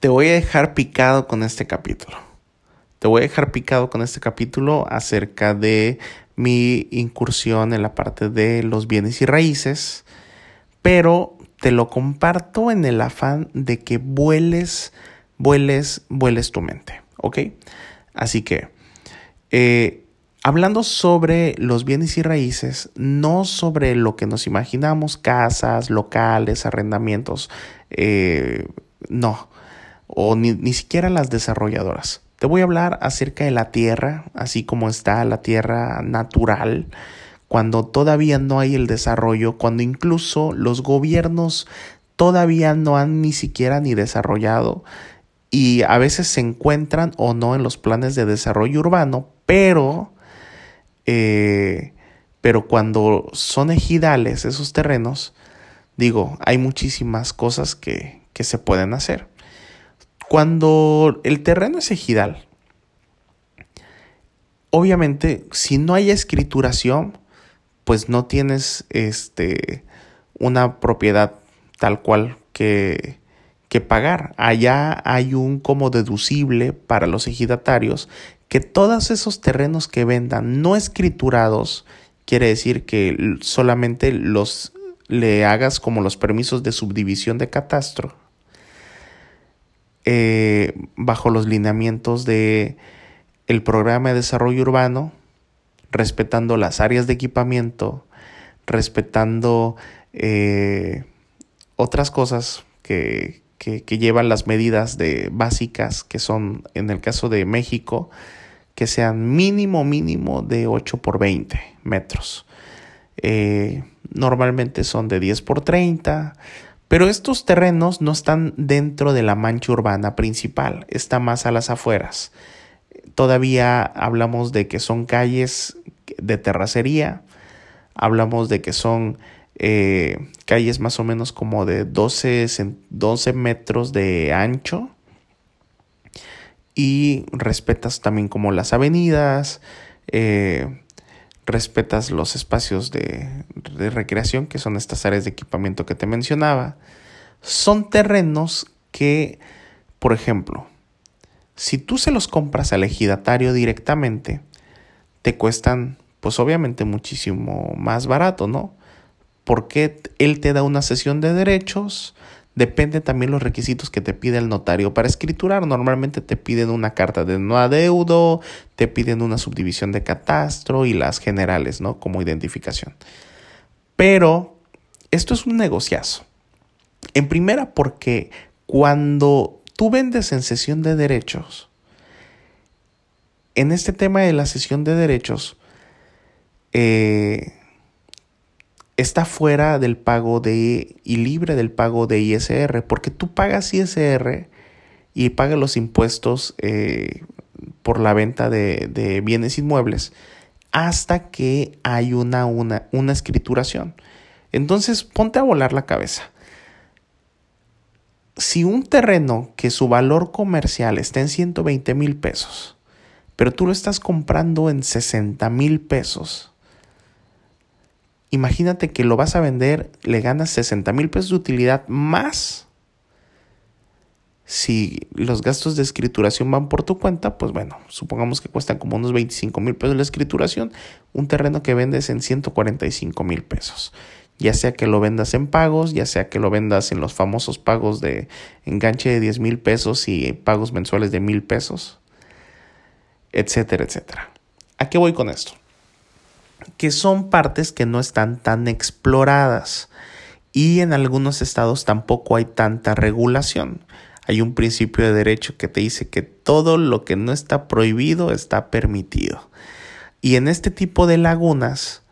te voy a dejar picado con este capítulo. Te voy a dejar picado con este capítulo acerca de mi incursión en la parte de los bienes y raíces, pero te lo comparto en el afán de que vueles, vueles, vueles tu mente, ¿ok? Así que, eh, hablando sobre los bienes y raíces, no sobre lo que nos imaginamos, casas, locales, arrendamientos, eh, no, o ni, ni siquiera las desarrolladoras. Te voy a hablar acerca de la tierra, así como está la tierra natural, cuando todavía no hay el desarrollo, cuando incluso los gobiernos todavía no han ni siquiera ni desarrollado y a veces se encuentran o no en los planes de desarrollo urbano, pero, eh, pero cuando son ejidales esos terrenos, digo, hay muchísimas cosas que, que se pueden hacer. Cuando el terreno es ejidal, obviamente si no hay escrituración, pues no tienes este una propiedad tal cual que, que pagar. Allá hay un como deducible para los ejidatarios que todos esos terrenos que vendan no escriturados quiere decir que solamente los le hagas como los permisos de subdivisión de catastro eh, bajo los lineamientos de el programa de desarrollo urbano, respetando las áreas de equipamiento, respetando eh, otras cosas que, que, llevan las medidas de básicas que son en el caso de México que sean mínimo mínimo de 8 por 20 metros. Eh, normalmente son de 10 por 30 pero estos terrenos no están dentro de la mancha urbana principal, está más a las afueras. Todavía hablamos de que son calles de terracería, hablamos de que son eh, calles más o menos como de 12, 12 metros de ancho y respetas también como las avenidas, eh, respetas los espacios de, recreación, que son estas áreas de equipamiento que te mencionaba, son terrenos que, por ejemplo, si tú se los compras al ejidatario directamente, te cuestan, pues obviamente muchísimo más barato, ¿no? Porque él te da una sesión de derechos, Depende también los requisitos que te pide el notario para escriturar. Normalmente te piden una carta de no adeudo, te piden una subdivisión de catastro y las generales, ¿no? Como identificación. Pero esto es un negociazo. En primera, porque cuando tú vendes en sesión de derechos, en este tema de la sesión de derechos, eh, está fuera del pago de y libre del pago de ISR, porque tú pagas ISR y pagas los impuestos eh, por la venta de, bienes inmuebles hasta que hay una, una, una escrituración. Entonces, ponte a volar la cabeza. Si un terreno que su valor comercial está en 120 mil pesos, pero tú lo estás comprando en 60 mil pesos, imagínate que lo vas a vender, le ganas 60 mil pesos de utilidad más. Si los gastos de escrituración van por tu cuenta, pues bueno, supongamos que cuestan como unos 25 mil pesos la escrituración, un terreno que vendes en 145 mil pesos. Ya sea que lo vendas en pagos, ya sea que lo vendas en los famosos pagos de enganche de 10 mil pesos y pagos mensuales de mil pesos, etcétera, etcétera. ¿A qué voy con esto? Que son partes que no están tan exploradas y en algunos estados tampoco hay tanta regulación. Hay un principio de derecho que te dice que todo lo que no está prohibido está permitido. Y en este tipo de lagunas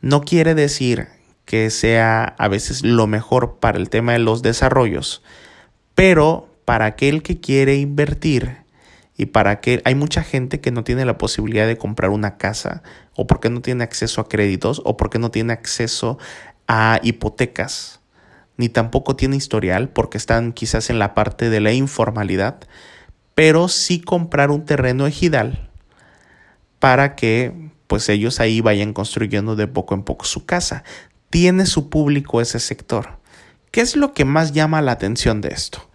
no quiere decir que sea a veces lo mejor para el tema de los desarrollos, pero para aquel que quiere invertir y para que hay mucha gente que no tiene la posibilidad de comprar una casa o porque no tiene acceso a créditos o porque no tiene acceso a hipotecas ni tampoco tiene historial porque están quizás en la parte de la informalidad pero sí comprar un terreno ejidal para que pues ellos ahí vayan construyendo de poco en poco su casa. Tiene su público ese sector. ¿qué es lo que más llama la atención de esto?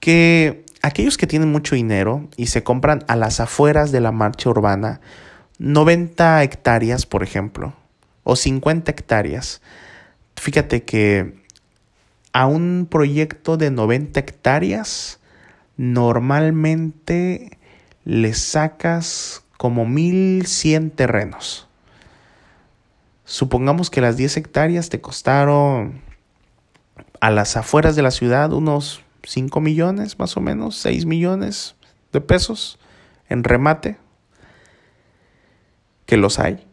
que aquellos que tienen mucho dinero y se compran a las afueras de la marcha urbana 90 hectáreas, por ejemplo, o 50 hectáreas, fíjate que a un proyecto de 90 hectáreas normalmente le sacas como 1100 terrenos. Supongamos que las 10 hectáreas te costaron a las afueras de la ciudad unos 5 millones, más o menos, 6 millones de pesos en remate, que los hay.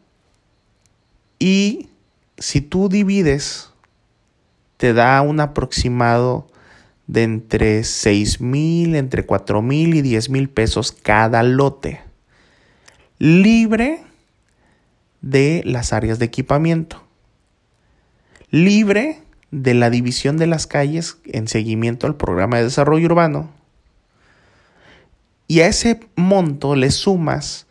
Y si tú divides, te da un aproximado de entre 6 mil, entre 4 mil y 10 mil pesos cada lote, libre de las áreas de equipamiento, libre de la división de las calles en seguimiento al programa de desarrollo urbano. Y a ese monto le sumas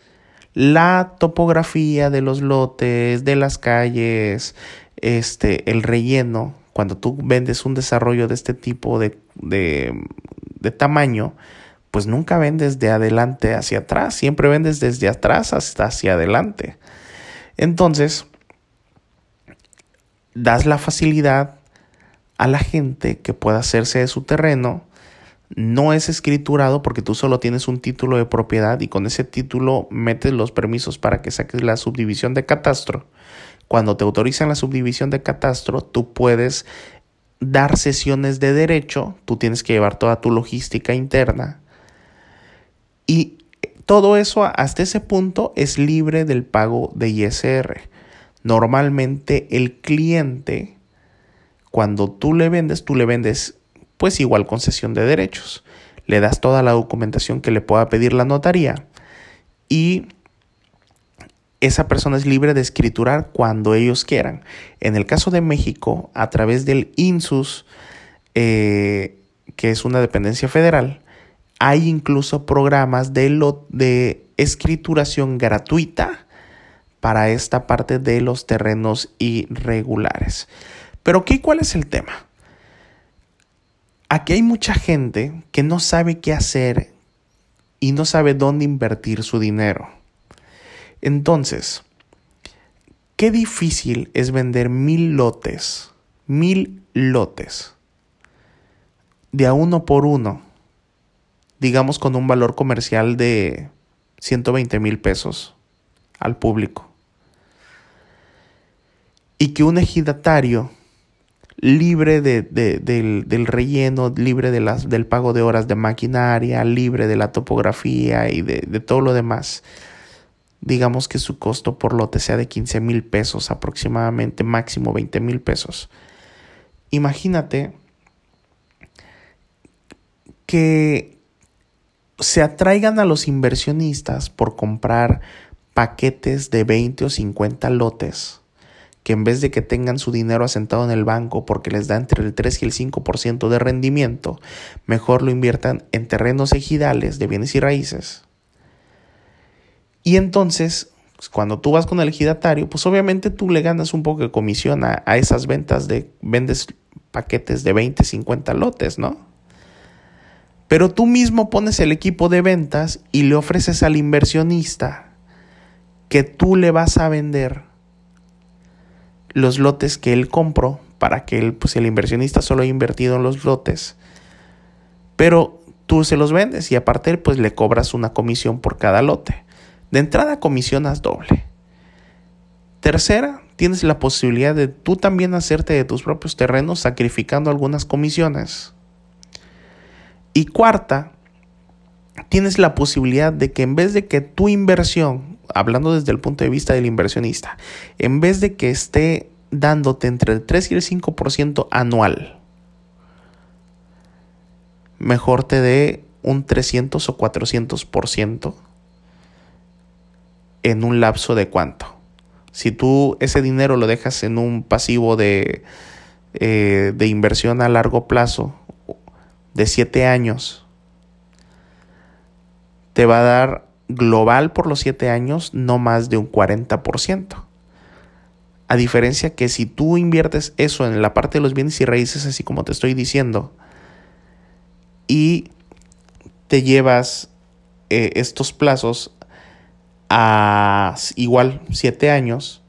la topografía de los lotes, de las calles, este, el relleno. Cuando tú vendes un desarrollo de este tipo de, de, de tamaño, pues nunca vendes de adelante hacia atrás, siempre vendes desde atrás hasta hacia adelante. Entonces, das la facilidad a la gente que pueda hacerse de su terreno. No es escriturado porque tú solo tienes un título de propiedad y con ese título metes los permisos para que saques la subdivisión de catastro. Cuando te autorizan la subdivisión de catastro, tú puedes dar sesiones de derecho, tú tienes que llevar toda tu logística interna. Y todo eso hasta ese punto es libre del pago de ISR. Normalmente el cliente cuando tú le vendes, tú le vendes pues igual concesión de derechos. Le das toda la documentación que le pueda pedir la notaría y esa persona es libre de escriturar cuando ellos quieran. En el caso de México, a través del INSUS, eh, que es una dependencia federal, hay incluso programas de, de escrituración gratuita para esta parte de los terrenos irregulares. Pero ¿qué, ¿cuál es el tema? Aquí hay mucha gente que no sabe qué hacer y no sabe dónde invertir su dinero. Entonces, qué difícil es vender mil lotes, mil lotes, de a uno por uno, digamos con un valor comercial de 120 mil pesos al público. Y que un ejidatario libre de, del, relleno, libre de del pago de horas de maquinaria, libre de la topografía y de, de todo lo demás. Digamos que su costo por lote sea de 15 mil pesos aproximadamente, máximo 20 mil pesos. Imagínate que se atraigan a los inversionistas por comprar paquetes de 20 o 50 lotes que en vez de que tengan su dinero asentado en el banco porque les da entre el 3 y el 5% de rendimiento, mejor lo inviertan en terrenos ejidales de bienes y raíces. Y entonces, pues, cuando tú vas con el ejidatario, pues obviamente tú le ganas un poco de comisión a, a esas ventas de, vendes paquetes de 20, 50 lotes, ¿no? Pero tú mismo pones el equipo de ventas y le ofreces al inversionista que tú le vas a vender los lotes que él compró para que él, pues el inversionista solo ha invertido en los lotes. Pero tú se los vendes y aparte pues le cobras una comisión por cada lote. De entrada comisionas doble. Tercera, tienes la posibilidad de tú también hacerte de tus propios terrenos sacrificando algunas comisiones. Y cuarta, tienes la posibilidad de que en vez de que tu inversión hablando desde el punto de vista del inversionista, en vez de que esté dándote entre el 3 y el 5% anual, mejor te dé un 300 o 400% en un lapso de cuánto. Si tú ese dinero lo dejas en un pasivo de, eh, de inversión a largo plazo de 7 años, te va a dar global por los 7 años no más de un 40%. A diferencia que si tú inviertes eso en la parte de los bienes y raíces, así como te estoy diciendo, y te llevas eh, estos plazos a igual 7 años,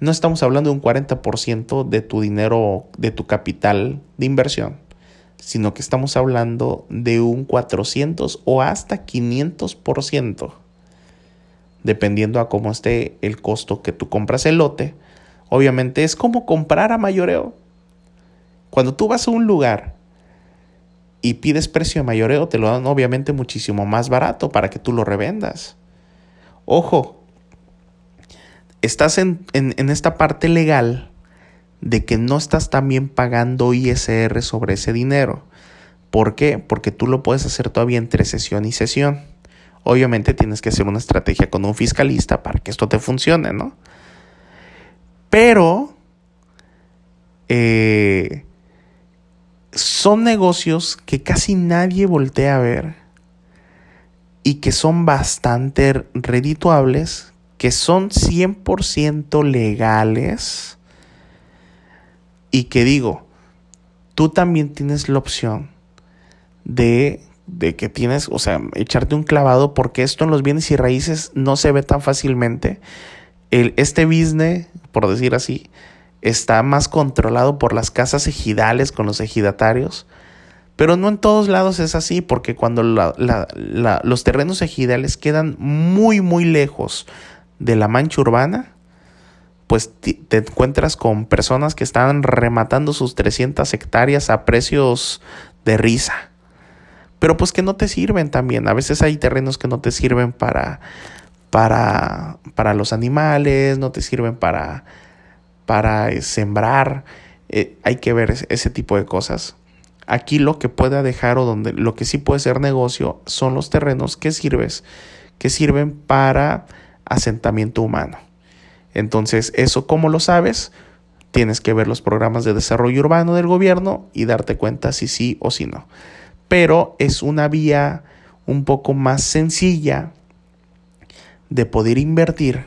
no estamos hablando de un 40% de tu dinero, de tu capital de inversión, sino que estamos hablando de un 400 o hasta 500%, dependiendo a cómo esté el costo que tú compras el lote. Obviamente es como comprar a mayoreo. Cuando tú vas a un lugar y pides precio de mayoreo, te lo dan obviamente muchísimo más barato para que tú lo revendas. Ojo, estás en, esta parte legal de que no estás también pagando ISR sobre ese dinero. ¿Por qué? Porque tú lo puedes hacer todavía entre sesión y sesión. Obviamente tienes que hacer una estrategia con un fiscalista para que esto te funcione, ¿no? Pero eh, son negocios que casi nadie voltea a ver y que son bastante redituables, que son 100% legales y que digo, tú también tienes la opción de, de que tienes, o sea, echarte un clavado porque esto en los bienes y raíces no se ve tan fácilmente. El, este business, por decir así, está más controlado por las casas ejidales con los ejidatarios. Pero no en todos lados es así, porque cuando los terrenos ejidales quedan muy, muy lejos de la mancha urbana, pues te encuentras con personas que están rematando sus 300 hectáreas a precios de risa. Pero pues que no te sirven también. A veces hay terrenos que no te sirven para, para, para los animales, no te sirven para para eh, sembrar, eh, hay que ver ese, tipo de cosas. Aquí lo que pueda dejar o donde lo que sí puede ser negocio son los terrenos que sirves, que sirven para asentamiento humano. Entonces, eso cómo lo sabes? Tienes que ver los programas de desarrollo urbano del gobierno y darte cuenta si sí o si no. Pero es una vía un poco más sencilla de poder invertir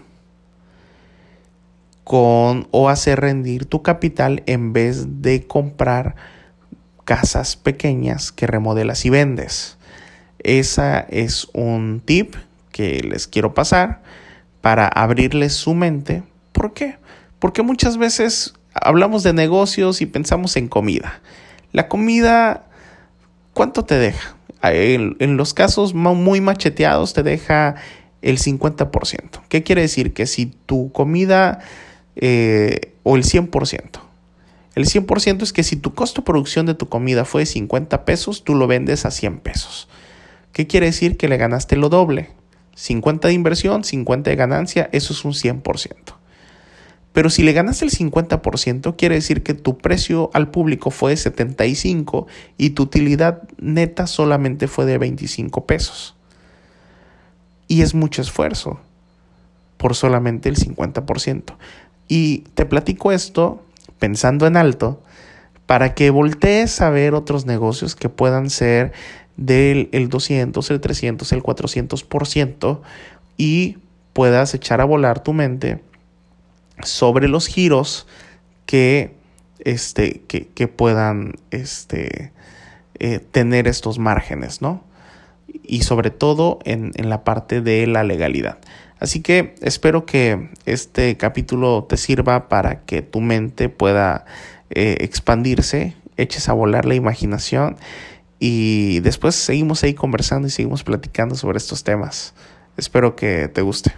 con o hacer rendir tu capital en vez de comprar casas pequeñas que remodelas y vendes. Esa es un tip que les quiero pasar para abrirles su mente. ¿Por qué? Porque muchas veces hablamos de negocios y pensamos en comida. La comida, ¿cuánto te deja? En, los casos muy macheteados te deja el 50%. ¿Qué quiere decir? Que si tu comida eh, o el 100%. El 100% es que si tu costo de producción de tu comida fue de 50 pesos, tú lo vendes a 100 pesos. ¿Qué quiere decir? Que le ganaste lo doble. 50 de inversión, 50 de ganancia, eso es un 100%. Pero si le ganaste el 50%, quiere decir que tu precio al público fue de 75 y tu utilidad neta solamente fue de 25 pesos. Y es mucho esfuerzo por solamente el 50%. Y te platico esto pensando en alto para que voltees a ver otros negocios que puedan ser del el 200, el 300, el 400% y puedas echar a volar tu mente sobre los giros que, este, que, puedan este, eh, tener estos márgenes, ¿no? Y sobre todo en, en la parte de la legalidad. Así que espero que este capítulo te sirva para que tu mente pueda eh, expandirse, eches a volar la imaginación y después seguimos ahí conversando y seguimos platicando sobre estos temas. Espero que te guste.